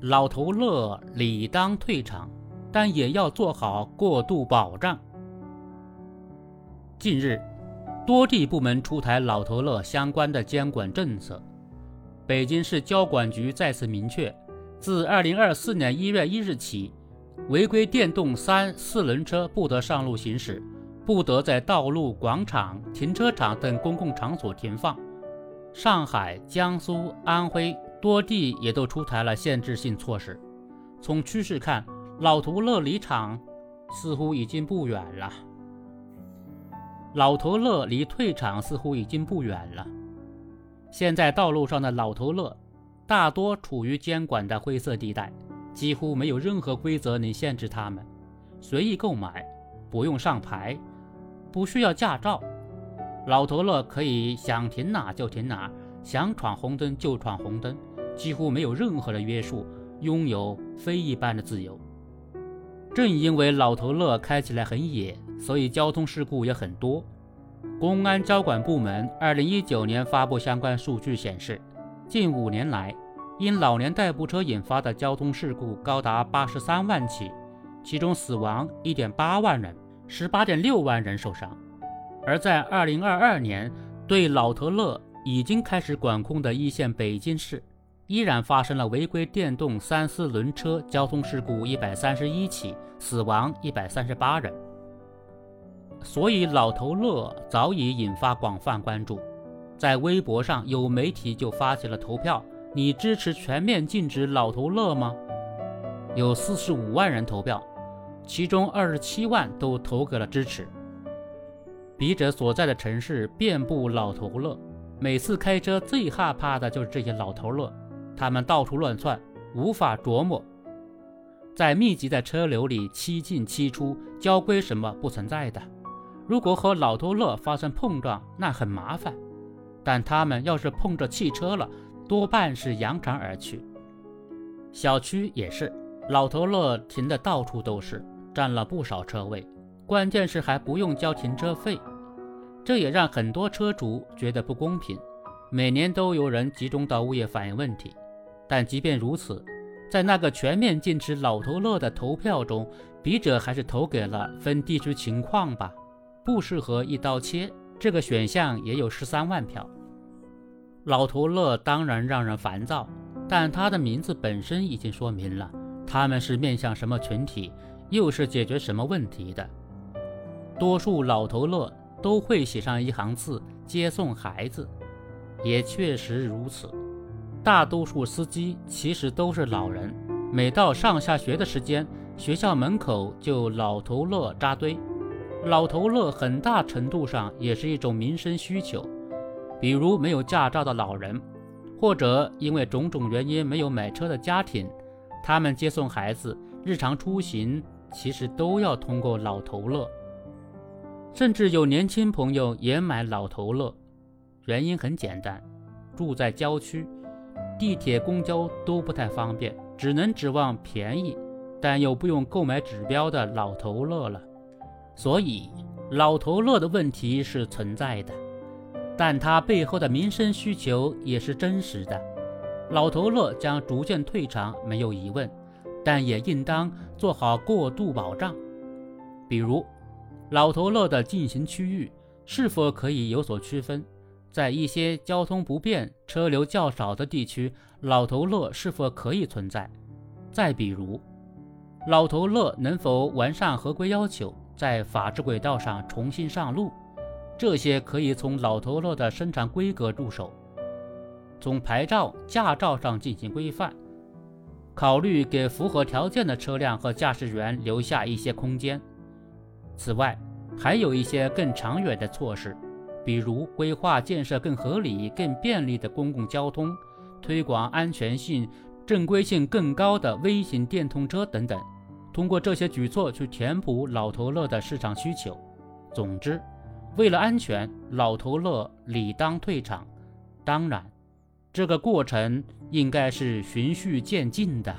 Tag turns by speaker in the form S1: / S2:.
S1: 老头乐理当退场，但也要做好过渡保障。近日，多地部门出台老头乐相关的监管政策。北京市交管局再次明确，自二零二四年一月一日起，违规电动三四轮车不得上路行驶，不得在道路、广场、停车场等公共场所停放。上海、江苏、安徽多地也都出台了限制性措施。从趋势看，老头乐离场似乎已经不远了。老头乐离退场似乎已经不远了。现在道路上的老头乐大多处于监管的灰色地带，几乎没有任何规则能限制他们，随意购买，不用上牌，不需要驾照。老头乐可以想停哪就停哪，想闯红灯就闯红灯，几乎没有任何的约束，拥有非一般的自由。正因为老头乐开起来很野。所以交通事故也很多。公安交管部门二零一九年发布相关数据显示，近五年来，因老年代步车引发的交通事故高达八十三万起，其中死亡一点八万人，十八点六万人受伤。而在二零二二年，对老头乐已经开始管控的一线北京市，依然发生了违规电动三四轮车交通事故一百三十一起，死亡一百三十八人。所以，老头乐早已引发广泛关注。在微博上，有媒体就发起了投票：“你支持全面禁止老头乐吗？”有四十五万人投票，其中二十七万都投给了支持。笔者所在的城市遍布老头乐，每次开车最害怕的就是这些老头乐，他们到处乱窜，无法琢磨。在密集的车流里，七进七出，交规什么不存在的。如果和老头乐发生碰撞，那很麻烦；但他们要是碰着汽车了，多半是扬长而去。小区也是，老头乐停的到处都是，占了不少车位，关键是还不用交停车费，这也让很多车主觉得不公平。每年都有人集中到物业反映问题，但即便如此，在那个全面禁止老头乐的投票中，笔者还是投给了分地区情况吧。不适合一刀切，这个选项也有十三万票。老头乐当然让人烦躁，但他的名字本身已经说明了他们是面向什么群体，又是解决什么问题的。多数老头乐都会写上一行字：接送孩子，也确实如此。大多数司机其实都是老人，每到上下学的时间，学校门口就老头乐扎堆。老头乐很大程度上也是一种民生需求，比如没有驾照的老人，或者因为种种原因没有买车的家庭，他们接送孩子、日常出行其实都要通过老头乐。甚至有年轻朋友也买老头乐，原因很简单，住在郊区，地铁、公交都不太方便，只能指望便宜但又不用购买指标的老头乐了。所以，老头乐的问题是存在的，但它背后的民生需求也是真实的。老头乐将逐渐退场，没有疑问，但也应当做好过渡保障。比如，老头乐的进行区域是否可以有所区分？在一些交通不便、车流较少的地区，老头乐是否可以存在？再比如，老头乐能否完善合规要求？在法治轨道上重新上路，这些可以从老头乐的生产规格入手，从牌照、驾照上进行规范，考虑给符合条件的车辆和驾驶员留下一些空间。此外，还有一些更长远的措施，比如规划建设更合理、更便利的公共交通，推广安全性、正规性更高的微型电动车等等。通过这些举措去填补老头乐的市场需求。总之，为了安全，老头乐理当退场。当然，这个过程应该是循序渐进的。